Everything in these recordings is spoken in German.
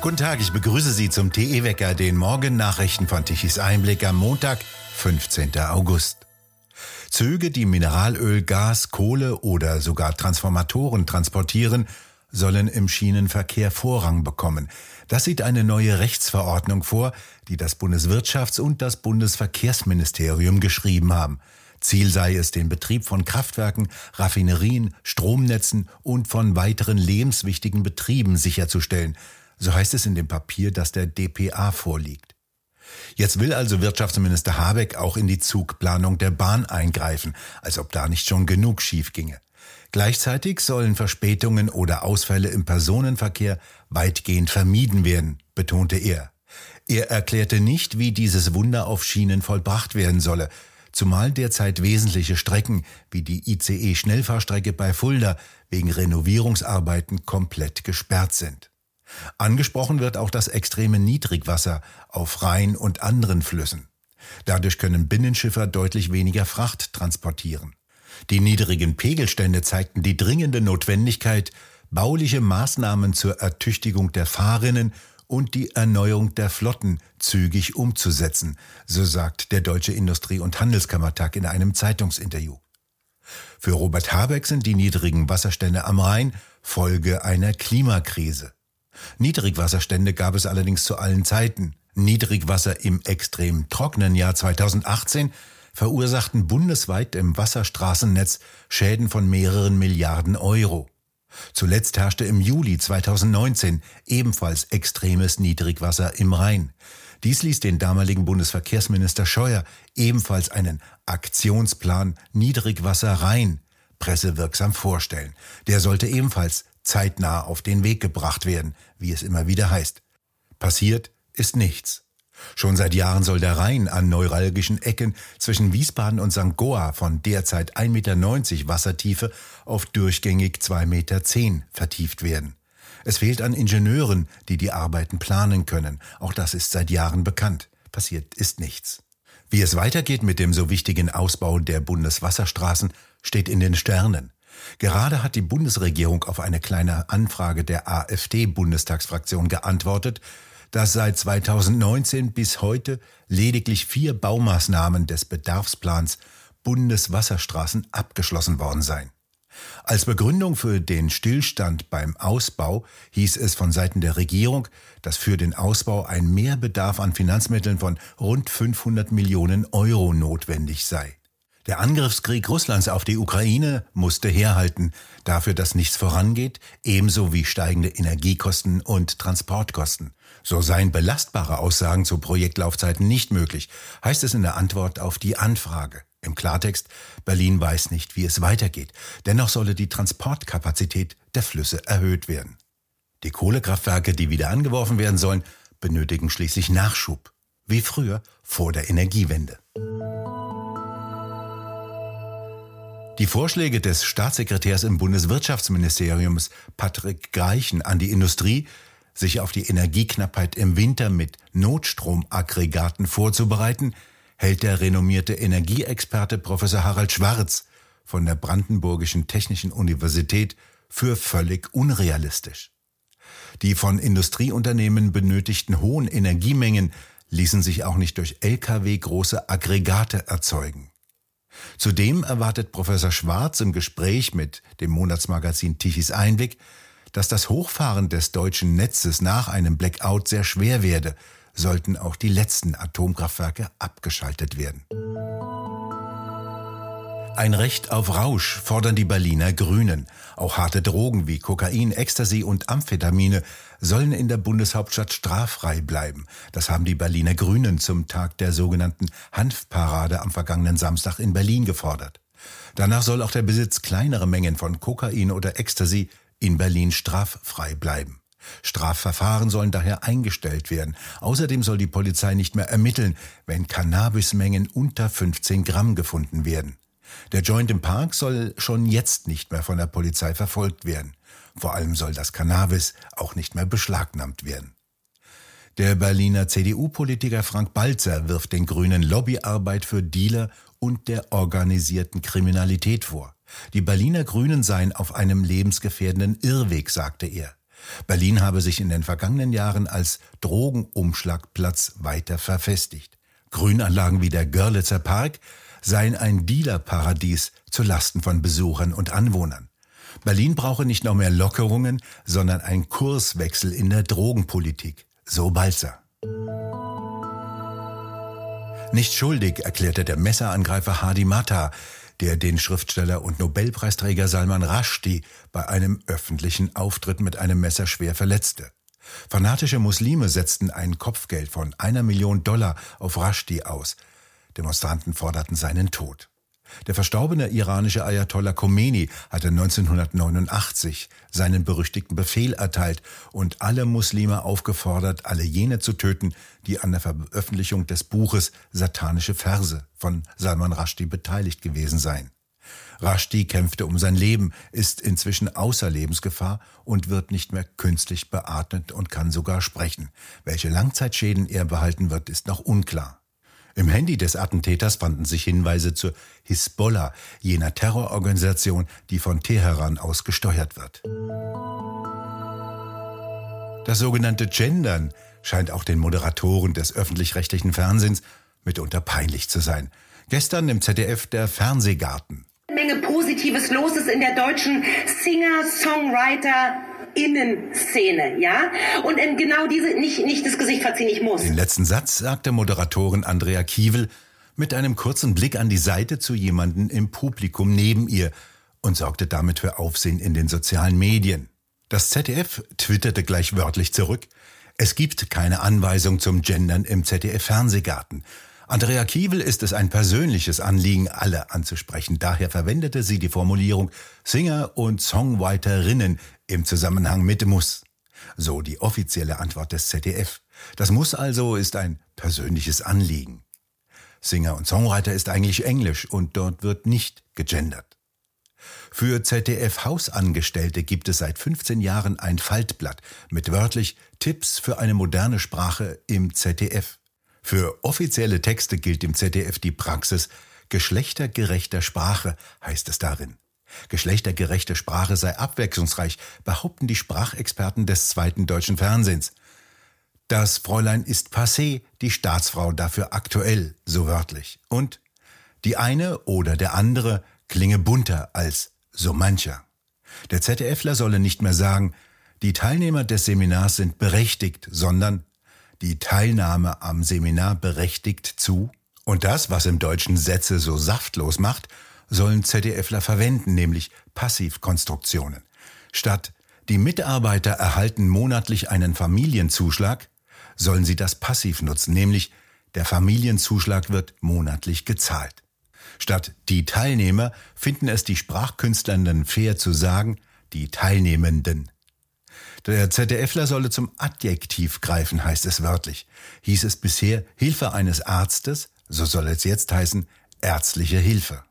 Guten Tag, ich begrüße Sie zum TE-Wecker, den Morgennachrichten von Tichys Einblick am Montag, 15. August. Züge, die Mineralöl, Gas, Kohle oder sogar Transformatoren transportieren, sollen im Schienenverkehr Vorrang bekommen. Das sieht eine neue Rechtsverordnung vor, die das Bundeswirtschafts- und das Bundesverkehrsministerium geschrieben haben. Ziel sei es, den Betrieb von Kraftwerken, Raffinerien, Stromnetzen und von weiteren lebenswichtigen Betrieben sicherzustellen. So heißt es in dem Papier, das der DPA vorliegt. Jetzt will also Wirtschaftsminister Habeck auch in die Zugplanung der Bahn eingreifen, als ob da nicht schon genug schief ginge. Gleichzeitig sollen Verspätungen oder Ausfälle im Personenverkehr weitgehend vermieden werden, betonte er. Er erklärte nicht, wie dieses Wunder auf Schienen vollbracht werden solle, zumal derzeit wesentliche Strecken wie die ICE-Schnellfahrstrecke bei Fulda wegen Renovierungsarbeiten komplett gesperrt sind. Angesprochen wird auch das extreme Niedrigwasser auf Rhein und anderen Flüssen. Dadurch können Binnenschiffer deutlich weniger Fracht transportieren. Die niedrigen Pegelstände zeigten die dringende Notwendigkeit, bauliche Maßnahmen zur Ertüchtigung der Fahrerinnen und die Erneuerung der Flotten zügig umzusetzen, so sagt der Deutsche Industrie- und Handelskammertag in einem Zeitungsinterview. Für Robert Habeck sind die niedrigen Wasserstände am Rhein Folge einer Klimakrise. Niedrigwasserstände gab es allerdings zu allen Zeiten. Niedrigwasser im extrem trockenen Jahr 2018 verursachten bundesweit im Wasserstraßennetz Schäden von mehreren Milliarden Euro. Zuletzt herrschte im Juli 2019 ebenfalls extremes Niedrigwasser im Rhein. Dies ließ den damaligen Bundesverkehrsminister Scheuer ebenfalls einen Aktionsplan Niedrigwasser Rhein pressewirksam vorstellen. Der sollte ebenfalls zeitnah auf den Weg gebracht werden, wie es immer wieder heißt. Passiert ist nichts. Schon seit Jahren soll der Rhein an neuralgischen Ecken zwischen Wiesbaden und St. Goa von derzeit 1,90 Meter Wassertiefe auf durchgängig 2,10 Meter vertieft werden. Es fehlt an Ingenieuren, die die Arbeiten planen können. Auch das ist seit Jahren bekannt. Passiert ist nichts. Wie es weitergeht mit dem so wichtigen Ausbau der Bundeswasserstraßen, steht in den Sternen. Gerade hat die Bundesregierung auf eine kleine Anfrage der AfD-Bundestagsfraktion geantwortet, dass seit 2019 bis heute lediglich vier Baumaßnahmen des Bedarfsplans Bundeswasserstraßen abgeschlossen worden seien. Als Begründung für den Stillstand beim Ausbau hieß es von Seiten der Regierung, dass für den Ausbau ein Mehrbedarf an Finanzmitteln von rund 500 Millionen Euro notwendig sei. Der Angriffskrieg Russlands auf die Ukraine musste herhalten, dafür, dass nichts vorangeht, ebenso wie steigende Energiekosten und Transportkosten. So seien belastbare Aussagen zu Projektlaufzeiten nicht möglich, heißt es in der Antwort auf die Anfrage. Im Klartext, Berlin weiß nicht, wie es weitergeht. Dennoch solle die Transportkapazität der Flüsse erhöht werden. Die Kohlekraftwerke, die wieder angeworfen werden sollen, benötigen schließlich Nachschub, wie früher vor der Energiewende. Die Vorschläge des Staatssekretärs im Bundeswirtschaftsministerium Patrick Greichen an die Industrie, sich auf die Energieknappheit im Winter mit Notstromaggregaten vorzubereiten, hält der renommierte Energieexperte Professor Harald Schwarz von der Brandenburgischen Technischen Universität für völlig unrealistisch. Die von Industrieunternehmen benötigten hohen Energiemengen ließen sich auch nicht durch Lkw große Aggregate erzeugen. Zudem erwartet Professor Schwarz im Gespräch mit dem Monatsmagazin Tichys Einblick, dass das Hochfahren des deutschen Netzes nach einem Blackout sehr schwer werde, sollten auch die letzten Atomkraftwerke abgeschaltet werden. Ein Recht auf Rausch fordern die Berliner Grünen. Auch harte Drogen wie Kokain, Ecstasy und Amphetamine sollen in der Bundeshauptstadt straffrei bleiben. Das haben die Berliner Grünen zum Tag der sogenannten Hanfparade am vergangenen Samstag in Berlin gefordert. Danach soll auch der Besitz kleinerer Mengen von Kokain oder Ecstasy in Berlin straffrei bleiben. Strafverfahren sollen daher eingestellt werden. Außerdem soll die Polizei nicht mehr ermitteln, wenn Cannabismengen unter 15 Gramm gefunden werden. Der Joint im Park soll schon jetzt nicht mehr von der Polizei verfolgt werden. Vor allem soll das Cannabis auch nicht mehr beschlagnahmt werden. Der Berliner CDU-Politiker Frank Balzer wirft den Grünen Lobbyarbeit für Dealer und der organisierten Kriminalität vor. Die Berliner Grünen seien auf einem lebensgefährdenden Irrweg, sagte er. Berlin habe sich in den vergangenen Jahren als Drogenumschlagplatz weiter verfestigt. Grünanlagen wie der Görlitzer Park seien ein Dealerparadies zu Lasten von Besuchern und Anwohnern. Berlin brauche nicht noch mehr Lockerungen, sondern einen Kurswechsel in der Drogenpolitik. So Balzer. Nicht schuldig, erklärte der Messerangreifer Hadi Matta, der den Schriftsteller und Nobelpreisträger Salman Rushdie bei einem öffentlichen Auftritt mit einem Messer schwer verletzte. Fanatische Muslime setzten ein Kopfgeld von einer Million Dollar auf Rushdie aus. Demonstranten forderten seinen Tod. Der verstorbene iranische Ayatollah Khomeini hatte 1989 seinen berüchtigten Befehl erteilt und alle Muslime aufgefordert, alle jene zu töten, die an der Veröffentlichung des Buches Satanische Verse von Salman Rushdie beteiligt gewesen seien. Rushdie kämpfte um sein Leben, ist inzwischen außer Lebensgefahr und wird nicht mehr künstlich beatmet und kann sogar sprechen. Welche Langzeitschäden er behalten wird, ist noch unklar. Im Handy des Attentäters fanden sich Hinweise zur Hisbollah, jener Terrororganisation, die von Teheran aus gesteuert wird. Das sogenannte Gendern scheint auch den Moderatoren des öffentlich-rechtlichen Fernsehens mitunter peinlich zu sein. Gestern im ZDF der Fernsehgarten. Menge Positives los ist in der deutschen Singer-Songwriter Innenszene, ja? Und ähm, genau diese, nicht, nicht das Gesicht verziehen, ich muss. Den letzten Satz sagte Moderatorin Andrea Kiewel mit einem kurzen Blick an die Seite zu jemanden im Publikum neben ihr und sorgte damit für Aufsehen in den sozialen Medien. Das ZDF twitterte gleich wörtlich zurück. Es gibt keine Anweisung zum Gendern im ZDF-Fernsehgarten. Andrea Kiewel ist es ein persönliches Anliegen, alle anzusprechen. Daher verwendete sie die Formulierung Singer und Songwriterinnen im Zusammenhang mit Muss. So die offizielle Antwort des ZDF. Das Muss also ist ein persönliches Anliegen. Singer und Songwriter ist eigentlich Englisch und dort wird nicht gegendert. Für ZDF-Hausangestellte gibt es seit 15 Jahren ein Faltblatt mit wörtlich Tipps für eine moderne Sprache im ZDF. Für offizielle Texte gilt im ZDF die Praxis geschlechtergerechter Sprache, heißt es darin. Geschlechtergerechte Sprache sei abwechslungsreich, behaupten die Sprachexperten des zweiten deutschen Fernsehens. Das Fräulein ist passé, die Staatsfrau dafür aktuell, so wörtlich. Und die eine oder der andere klinge bunter als so mancher. Der ZDFler solle nicht mehr sagen, die Teilnehmer des Seminars sind berechtigt, sondern die Teilnahme am Seminar berechtigt zu. Und das, was im Deutschen Sätze so saftlos macht, sollen ZDFler verwenden, nämlich Passivkonstruktionen. Statt die Mitarbeiter erhalten monatlich einen Familienzuschlag, sollen sie das passiv nutzen, nämlich der Familienzuschlag wird monatlich gezahlt. Statt die Teilnehmer finden es die Sprachkünstlerinnen fair zu sagen, die Teilnehmenden. Der ZDFler solle zum Adjektiv greifen, heißt es wörtlich. Hieß es bisher Hilfe eines Arztes, so soll es jetzt heißen ärztliche Hilfe.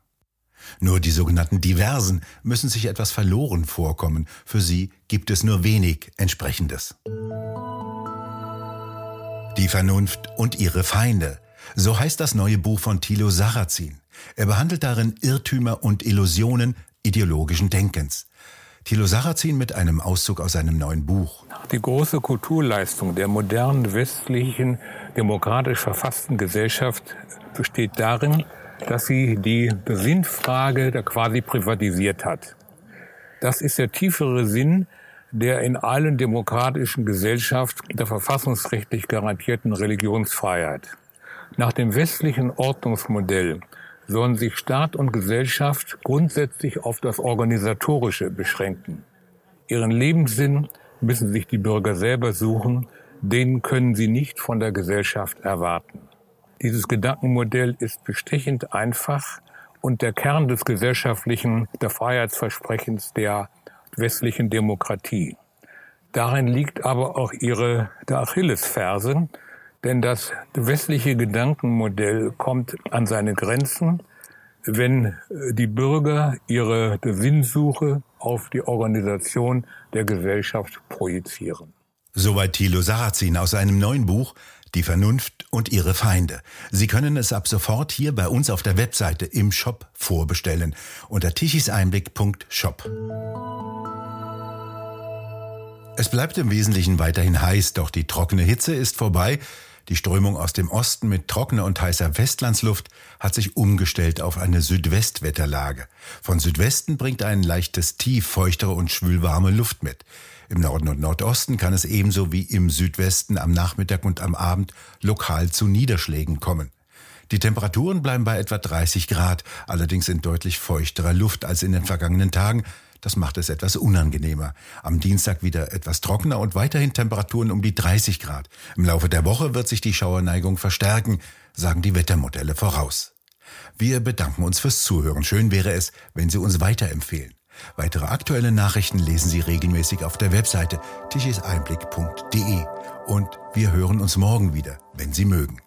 Nur die sogenannten Diversen müssen sich etwas verloren vorkommen. Für sie gibt es nur wenig Entsprechendes. Die Vernunft und ihre Feinde. So heißt das neue Buch von Thilo Sarrazin. Er behandelt darin Irrtümer und Illusionen ideologischen Denkens. Thilo Sarrazin mit einem Auszug aus seinem neuen Buch. Die große Kulturleistung der modernen westlichen demokratisch verfassten Gesellschaft besteht darin, dass sie die Sinnfrage da quasi privatisiert hat. Das ist der tiefere Sinn der in allen demokratischen Gesellschaften der verfassungsrechtlich garantierten Religionsfreiheit. Nach dem westlichen Ordnungsmodell sollen sich Staat und Gesellschaft grundsätzlich auf das Organisatorische beschränken. Ihren Lebenssinn müssen sich die Bürger selber suchen, den können sie nicht von der Gesellschaft erwarten. Dieses Gedankenmodell ist bestechend einfach und der Kern des gesellschaftlichen, der Freiheitsversprechens der westlichen Demokratie. Darin liegt aber auch ihre der Achillesferse, denn das westliche Gedankenmodell kommt an seine Grenzen, wenn die Bürger ihre Sinnsuche auf die Organisation der Gesellschaft projizieren. Soweit Thilo Sarrazin aus seinem neuen Buch die Vernunft und ihre Feinde. Sie können es ab sofort hier bei uns auf der Webseite im Shop vorbestellen unter tichiseinblick.shop. Es bleibt im Wesentlichen weiterhin heiß, doch die trockene Hitze ist vorbei. Die Strömung aus dem Osten mit trockener und heißer Westlandsluft hat sich umgestellt auf eine Südwestwetterlage. Von Südwesten bringt ein leichtes Tief feuchtere und schwülwarme Luft mit. Im Norden und Nordosten kann es ebenso wie im Südwesten am Nachmittag und am Abend lokal zu Niederschlägen kommen. Die Temperaturen bleiben bei etwa 30 Grad, allerdings in deutlich feuchterer Luft als in den vergangenen Tagen, das macht es etwas unangenehmer. Am Dienstag wieder etwas trockener und weiterhin Temperaturen um die 30 Grad. Im Laufe der Woche wird sich die Schauerneigung verstärken, sagen die Wettermodelle voraus. Wir bedanken uns fürs Zuhören. Schön wäre es, wenn Sie uns weiterempfehlen. Weitere aktuelle Nachrichten lesen Sie regelmäßig auf der Webseite tichiseinblick.de. Und wir hören uns morgen wieder, wenn Sie mögen.